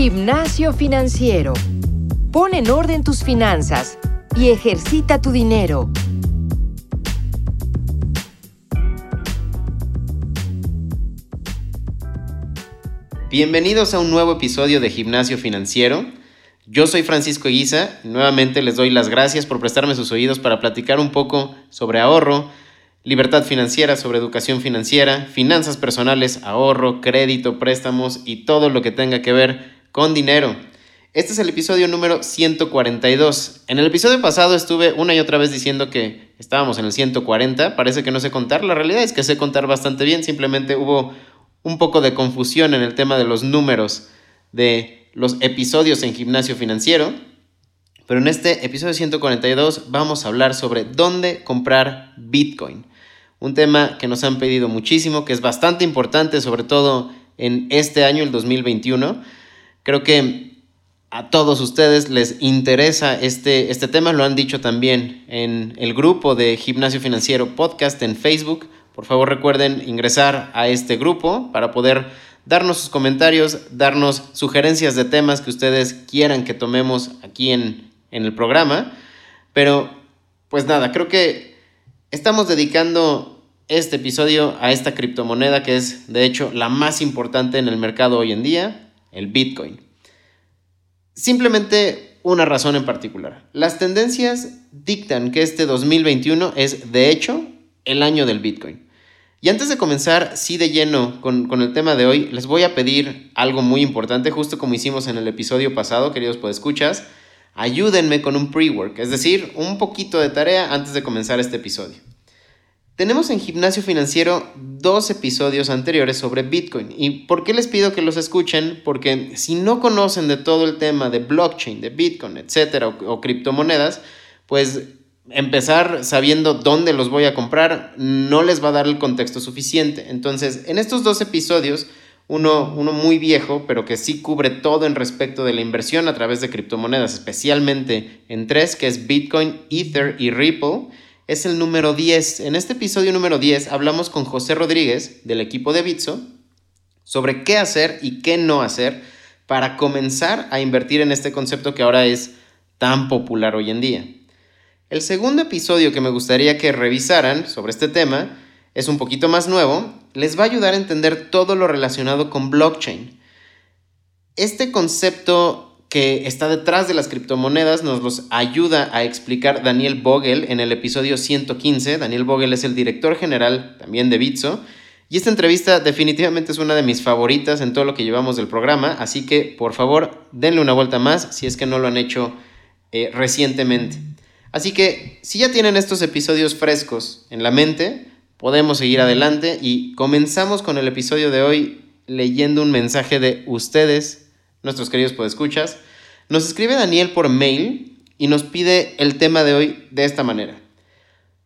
Gimnasio financiero. Pon en orden tus finanzas y ejercita tu dinero. Bienvenidos a un nuevo episodio de Gimnasio Financiero. Yo soy Francisco Guisa. Nuevamente les doy las gracias por prestarme sus oídos para platicar un poco sobre ahorro, libertad financiera, sobre educación financiera, finanzas personales, ahorro, crédito, préstamos y todo lo que tenga que ver con dinero. Este es el episodio número 142. En el episodio pasado estuve una y otra vez diciendo que estábamos en el 140. Parece que no sé contar. La realidad es que sé contar bastante bien. Simplemente hubo un poco de confusión en el tema de los números de los episodios en gimnasio financiero. Pero en este episodio 142 vamos a hablar sobre dónde comprar Bitcoin. Un tema que nos han pedido muchísimo, que es bastante importante, sobre todo en este año, el 2021. Creo que a todos ustedes les interesa este, este tema, lo han dicho también en el grupo de Gimnasio Financiero Podcast en Facebook. Por favor recuerden ingresar a este grupo para poder darnos sus comentarios, darnos sugerencias de temas que ustedes quieran que tomemos aquí en, en el programa. Pero pues nada, creo que estamos dedicando este episodio a esta criptomoneda que es de hecho la más importante en el mercado hoy en día, el Bitcoin. Simplemente una razón en particular. Las tendencias dictan que este 2021 es, de hecho, el año del Bitcoin. Y antes de comenzar, sí de lleno con, el tema de hoy, les voy a pedir algo muy importante, justo como hicimos en el episodio pasado, queridos podescuchas. Ayúdenme con un pre-work, es decir, un poquito de tarea antes de comenzar este episodio. Tenemos en Gimnasio Financiero dos episodios anteriores sobre Bitcoin. ¿Y por qué les pido que los escuchen? Porque si no conocen de todo el tema de blockchain, de Bitcoin, etcétera, o, criptomonedas, pues empezar sabiendo dónde los voy a comprar no les va a dar el contexto suficiente. Entonces, en estos dos episodios, uno, uno muy viejo, pero que sí cubre todo en respecto de la inversión a través de criptomonedas, especialmente en tres, que es Bitcoin, Ether y Ripple es el número 10. En este episodio número 10 hablamos con José Rodríguez del equipo de Bitso sobre qué hacer y qué no hacer para comenzar a invertir en este concepto que ahora es tan popular hoy en día. El segundo episodio que me gustaría que revisaran sobre este tema es un poquito más nuevo, les va a ayudar a entender todo lo relacionado con blockchain. Este concepto que está detrás de las criptomonedas nos los ayuda a explicar Daniel Vogel en el episodio 115. Daniel Vogel es el director general también de Bitso. Y esta entrevista definitivamente es una de mis favoritas en todo lo que llevamos del programa, así que por favor denle una vuelta más si es que no lo han hecho eh, recientemente. Así que si ya tienen estos episodios frescos en la mente, podemos seguir adelante y comenzamos con el episodio de hoy leyendo un mensaje de ustedes nuestros queridos podescuchas, nos escribe Daniel por mail y nos pide el tema de hoy de esta manera.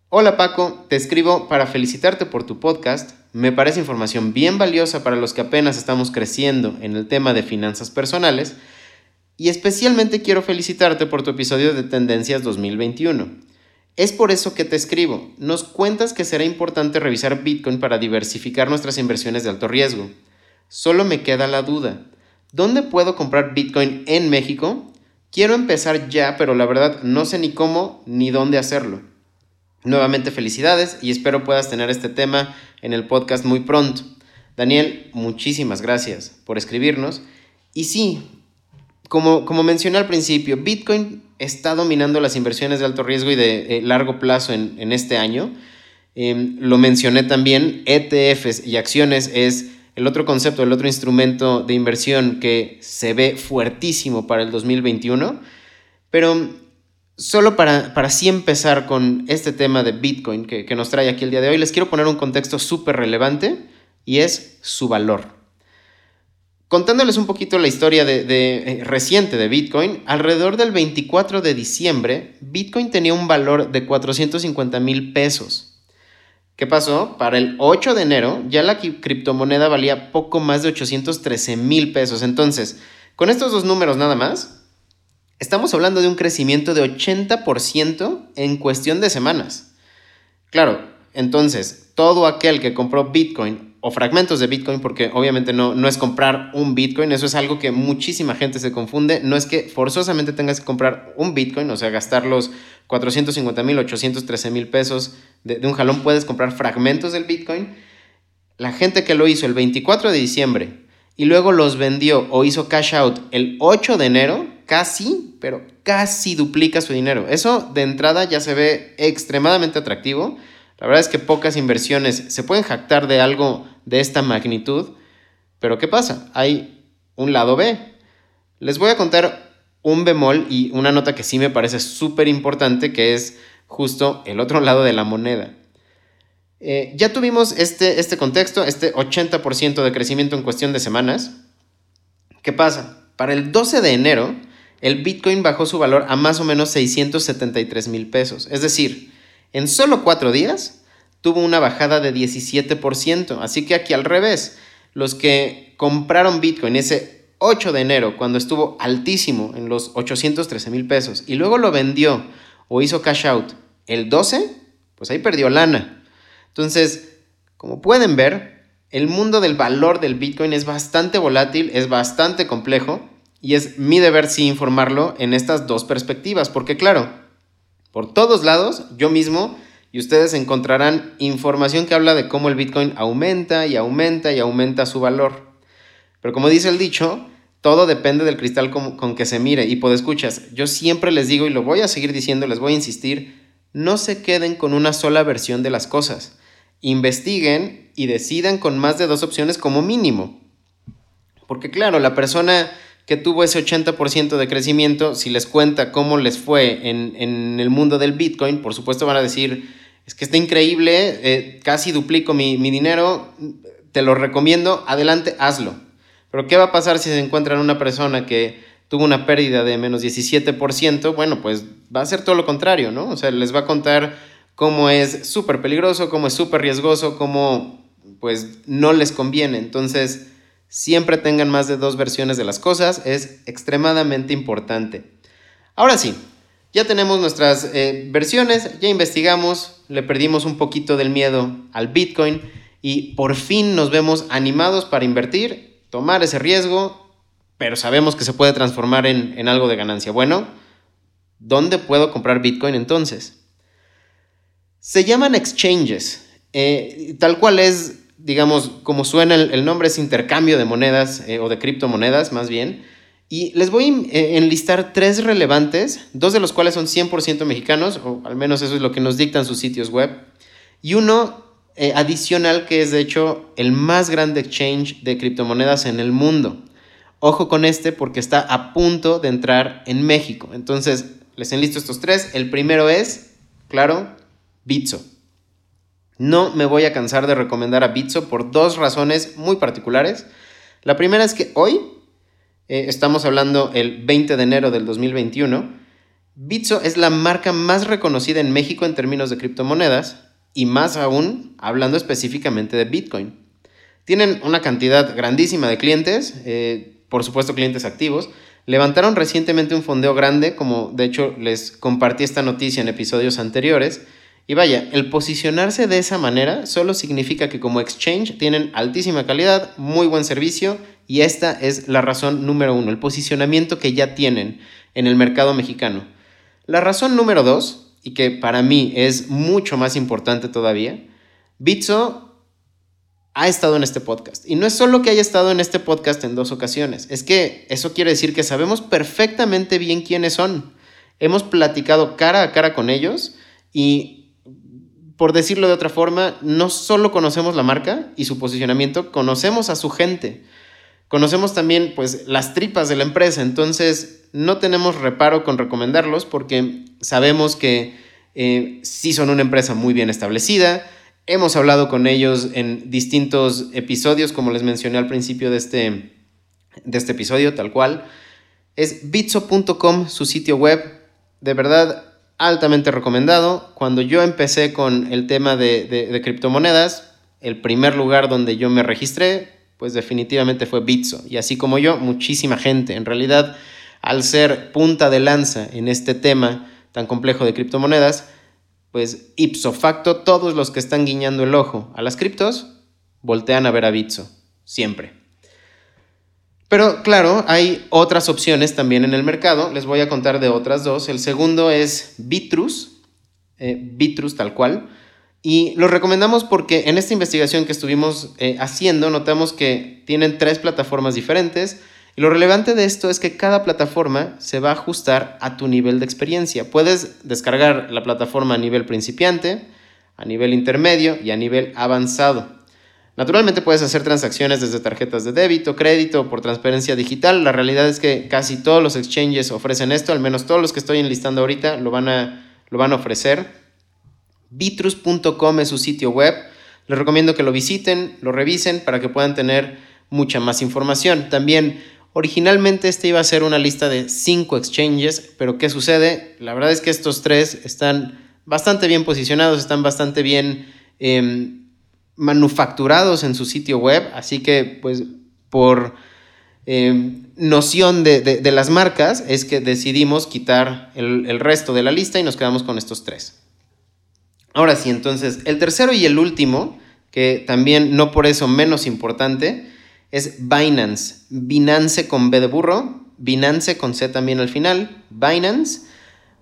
Hola Paco, te escribo para felicitarte por tu podcast. Me parece información bien valiosa para los que apenas estamos creciendo en el tema de finanzas personales y especialmente quiero felicitarte por tu episodio de Tendencias 2021. Es por eso que te escribo. Nos cuentas que será importante revisar Bitcoin para diversificar nuestras inversiones de alto riesgo. Solo me queda la duda. ¿Dónde puedo comprar Bitcoin en México? Quiero empezar ya, pero la verdad no sé ni cómo ni dónde hacerlo. Nuevamente felicidades y espero puedas tener este tema en el podcast muy pronto. Daniel, muchísimas gracias por escribirnos. Y sí, como, como mencioné al principio, Bitcoin está dominando las inversiones de alto riesgo y de eh, largo plazo en, este año. Em, lo mencioné también, ETFs y acciones es el otro concepto, el otro instrumento de inversión que se ve fuertísimo para el 2021, pero solo para, para así empezar con este tema de Bitcoin que, nos trae aquí el día de hoy, les quiero poner un contexto súper relevante y es su valor. Contándoles un poquito la historia de, eh, reciente de Bitcoin, alrededor del 24 de diciembre, Bitcoin tenía un valor de 450 mil pesos. ¿Qué pasó? Para el 8 de enero ya la criptomoneda valía poco más de 813 mil pesos. Entonces, con estos dos números nada más, estamos hablando de un crecimiento de 80% en cuestión de semanas. Claro, entonces, todo aquel que compró Bitcoin o fragmentos de Bitcoin, porque obviamente no, no es comprar un Bitcoin, eso es algo que muchísima gente se confunde, no es que forzosamente tengas que comprar un Bitcoin, o sea, gastar los 450 mil, 813 mil pesos de, de un jalón, puedes comprar fragmentos del Bitcoin. La gente que lo hizo el 24 de diciembre y luego los vendió o hizo cash out el 8 de enero, casi, pero casi duplica su dinero. Eso de entrada ya se ve extremadamente atractivo. La verdad es que pocas inversiones se pueden jactar de algo de esta magnitud, pero ¿qué pasa? Hay un lado B. Les voy a contar un bemol y una nota que sí me parece súper importante, que es justo el otro lado de la moneda. Eh, ya tuvimos este, este contexto, este 80% de crecimiento en cuestión de semanas. ¿Qué pasa? Para el 12 de enero, el Bitcoin bajó su valor a más o menos 673 mil pesos. Es decir, en solo cuatro días tuvo una bajada de 17%. Así que aquí al revés, los que compraron Bitcoin ese 8 de enero, cuando estuvo altísimo en los 813 mil pesos, y luego lo vendió o hizo cash out el 12, pues ahí perdió lana. Entonces, como pueden ver, el mundo del valor del Bitcoin es bastante volátil, es bastante complejo y es mi deber sí informarlo en estas dos perspectivas, porque claro, por todos lados, yo mismo y ustedes encontrarán información que habla de cómo el Bitcoin aumenta y aumenta y aumenta su valor. Pero como dice el dicho, todo depende del cristal con, que se mire. Y por escuchas, yo siempre les digo y lo voy a seguir diciendo, les voy a insistir, no se queden con una sola versión de las cosas. Investiguen y decidan con más de dos opciones como mínimo. Porque claro, la persona que tuvo ese 80% de crecimiento, si les cuenta cómo les fue en, el mundo del Bitcoin, por supuesto van a decir, es que está increíble, eh, casi duplico mi, mi, dinero, te lo recomiendo, adelante, hazlo. Pero ¿qué va a pasar si se encuentran una persona que tuvo una pérdida de menos 17%? Bueno, pues va a ser todo lo contrario, ¿no? O sea, les va a contar cómo es súper peligroso, cómo es súper riesgoso, cómo pues no les conviene. Entonces, siempre tengan más de dos versiones de las cosas, es extremadamente importante. Ahora sí, ya tenemos nuestras eh, versiones, ya investigamos, le perdimos un poquito del miedo al Bitcoin y por fin nos vemos animados para invertir, tomar ese riesgo, pero sabemos que se puede transformar en, algo de ganancia. Bueno, ¿dónde puedo comprar Bitcoin entonces? Se llaman exchanges, eh, tal cual es digamos, como suena el, nombre, es intercambio de monedas eh, o de criptomonedas más bien. Y les voy a eh, enlistar tres relevantes, dos de los cuales son 100% mexicanos, o al menos eso es lo que nos dictan sus sitios web, y uno adicional que es de hecho el más grande exchange de criptomonedas en el mundo. Ojo con este porque está a punto de entrar en México. Entonces, les enlisto estos tres. El primero es, claro, Bitso. No me voy a cansar de recomendar a Bitso por dos razones muy particulares. La primera es que hoy, eh, estamos hablando el 20 de enero del 2021, Bitso es la marca más reconocida en México en términos de criptomonedas y más aún hablando específicamente de Bitcoin. Tienen una cantidad grandísima de clientes, eh, por supuesto clientes activos. Levantaron recientemente un fondeo grande, como de hecho les compartí esta noticia en episodios anteriores, y vaya, el posicionarse de esa manera solo significa que como exchange tienen altísima calidad, muy buen servicio y esta es la razón número uno, el posicionamiento que ya tienen en el mercado mexicano. La razón número dos, y que para mí es mucho más importante todavía, Bitso ha estado en este podcast. Y no es solo que haya estado en este podcast en dos ocasiones, es que eso quiere decir que sabemos perfectamente bien quiénes son. Hemos platicado cara a cara con ellos y por decirlo de otra forma, no solo conocemos la marca y su posicionamiento, conocemos a su gente. Conocemos también pues las tripas de la empresa, entonces no tenemos reparo con recomendarlos porque sabemos que eh, sí son una empresa muy bien establecida. Hemos hablado con ellos en distintos episodios, como les mencioné al principio de este, de este episodio, tal cual. Es bitso.com, su sitio web. De verdad, altamente recomendado. Cuando yo empecé con el tema de, criptomonedas, el primer lugar donde yo me registré, pues definitivamente fue Bitso. Y así como yo, muchísima gente. En realidad, al ser punta de lanza en este tema tan complejo de criptomonedas, pues ipso facto, todos los que están guiñando el ojo a las criptos voltean a ver a Bitso, siempre. Pero claro, hay otras opciones también en el mercado. Les voy a contar de otras dos. El segundo es Bitrus, eh, Bitrus tal cual. Y lo recomendamos porque en esta investigación que estuvimos eh, haciendo notamos que tienen tres plataformas diferentes. Y lo relevante de esto es que cada plataforma se va a ajustar a tu nivel de experiencia. Puedes descargar la plataforma a nivel principiante, a nivel intermedio y a nivel avanzado. Naturalmente puedes hacer transacciones desde tarjetas de débito, crédito por transferencia digital. La realidad es que casi todos los exchanges ofrecen esto, al menos todos los que estoy enlistando ahorita lo van a, lo van a ofrecer. Bitrus.com es su sitio web. Les recomiendo que lo visiten, lo revisen para que puedan tener mucha más información. También originalmente este iba a ser una lista de cinco exchanges, pero ¿qué sucede? La verdad es que estos tres están bastante bien posicionados, están bastante bien... Em, manufacturados en su sitio web, así que pues por eh, noción de, las marcas es que decidimos quitar el, el resto de la lista y nos quedamos con estos tres. Ahora sí, entonces el tercero y el último, que también no por eso menos importante, es Binance. Binance con B de burro, Binance con C también al final, Binance.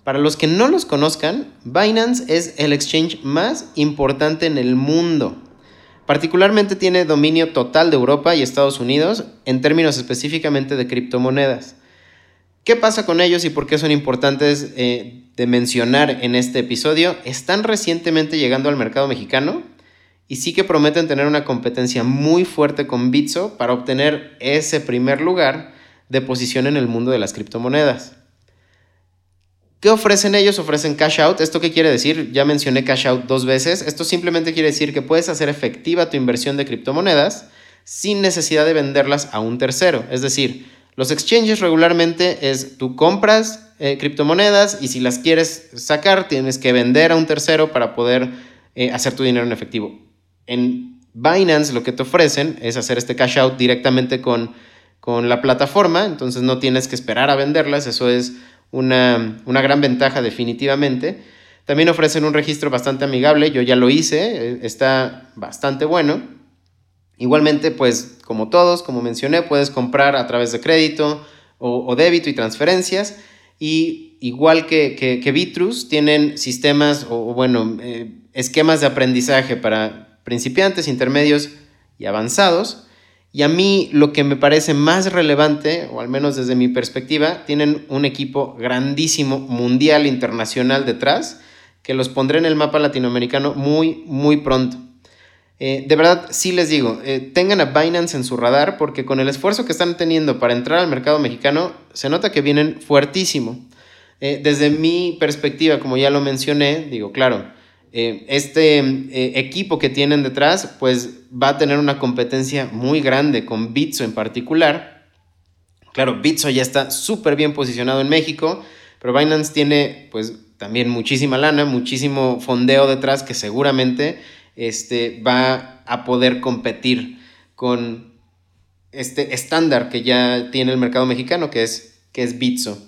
Para los que no los conozcan, Binance es el exchange más importante en el mundo. Particularmente tiene dominio total de Europa y Estados Unidos en términos específicamente de criptomonedas. ¿Qué pasa con ellos y por qué son importantes eh, de mencionar en este episodio? Están recientemente llegando al mercado mexicano y sí que prometen tener una competencia muy fuerte con Bitso para obtener ese primer lugar de posición en el mundo de las criptomonedas. ¿Qué ofrecen ellos? Ofrecen cash out. ¿Esto qué quiere decir? Ya mencioné cash out dos veces. Esto simplemente quiere decir que puedes hacer efectiva tu inversión de criptomonedas sin necesidad de venderlas a un tercero. Es decir, los exchanges regularmente es tú compras eh, criptomonedas y si las quieres sacar tienes que vender a un tercero para poder eh, hacer tu dinero en efectivo. En Binance lo que te ofrecen es hacer este cash out directamente con, con la plataforma, entonces no tienes que esperar a venderlas, eso es una, gran ventaja definitivamente. También ofrecen un registro bastante amigable, yo ya lo hice, eh, está bastante bueno. Igualmente, pues como todos, como mencioné, puedes comprar a través de crédito o, débito y transferencias. Y igual que, que, Bitrus, tienen sistemas o, bueno, eh, esquemas de aprendizaje para principiantes, intermedios y avanzados. Y a mí lo que me parece más relevante, o al menos desde mi perspectiva, tienen un equipo grandísimo, mundial, internacional detrás, que los pondré en el mapa latinoamericano muy, muy pronto. Eh, de verdad, sí les digo, eh, tengan a Binance en su radar porque con el esfuerzo que están teniendo para entrar al mercado mexicano, se nota que vienen fuertísimo. Eh, desde mi perspectiva, como ya lo mencioné, digo, claro, eh, este eh, equipo que tienen detrás, pues va a tener una competencia muy grande con Bitso en particular. Claro, Bitso ya está súper bien posicionado en México, pero Binance tiene pues también muchísima lana, muchísimo fondeo detrás que seguramente este, va a poder competir con este estándar que ya tiene el mercado mexicano, que es, que es Bitso.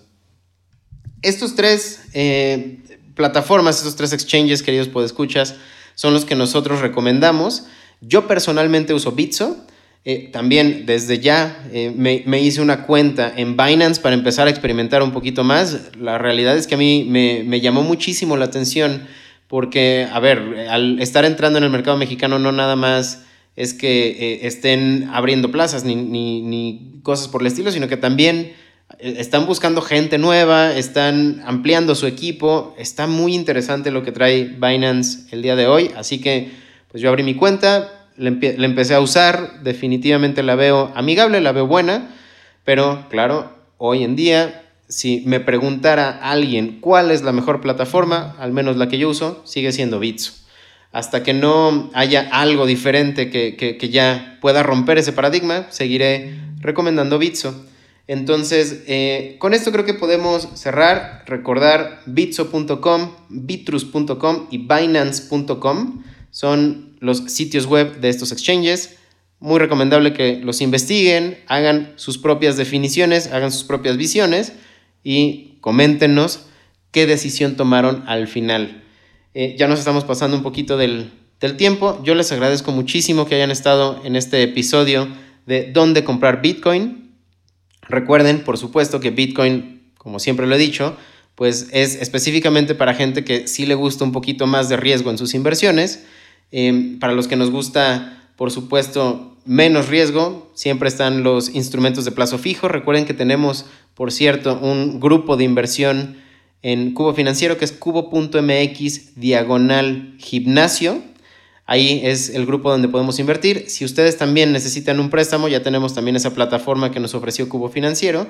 Estos tres eh, plataformas, esos tres exchanges, queridos podescuchas, son los que nosotros recomendamos. Yo personalmente uso Bitso. Eh, también desde ya eh, me, hice una cuenta en Binance para empezar a experimentar un poquito más. La realidad es que a mí me, llamó muchísimo la atención porque, a ver, al estar entrando en el mercado mexicano no nada más es que eh, estén abriendo plazas ni, ni, cosas por el estilo, sino que también están buscando gente nueva, están ampliando su equipo. Está muy interesante lo que trae Binance el día de hoy. Así que pues yo abrí mi cuenta, la, empecé a usar, definitivamente la veo amigable, la veo buena, pero claro, hoy en día, si me preguntara alguien cuál es la mejor plataforma, al menos la que yo uso, sigue siendo Bitso. Hasta que no haya algo diferente que, que ya pueda romper ese paradigma, seguiré recomendando Bitso. Entonces, eh, con esto creo que podemos cerrar, recordar bitso.com, bitrus.com y binance.com. Son los sitios web de estos exchanges. Muy recomendable que los investiguen, hagan sus propias definiciones, hagan sus propias visiones y coméntenos qué decisión tomaron al final. Eh, ya nos estamos pasando un poquito del del tiempo. Yo les agradezco muchísimo que hayan estado en este episodio de dónde comprar Bitcoin. Recuerden, por supuesto, que Bitcoin, como siempre lo he dicho, pues es específicamente para gente que sí le gusta un poquito más de riesgo en sus inversiones. Em, para los que nos gusta, por supuesto, menos riesgo, siempre están los instrumentos de plazo fijo. Recuerden que tenemos, por cierto, un grupo de inversión en Cubo Financiero que es cubo.mx diagonal gimnasio. Ahí es el grupo donde podemos invertir. Si ustedes también necesitan un préstamo, ya tenemos también esa plataforma que nos ofreció Cubo Financiero.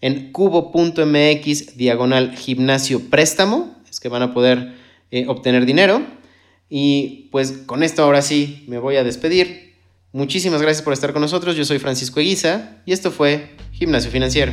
En cubo.mx diagonal gimnasio préstamo es que van a poder eh, obtener dinero. Y pues con esto ahora sí me voy a despedir. Muchísimas gracias por estar con nosotros. Yo soy Francisco Eguiza y esto fue Gimnasio Financiero.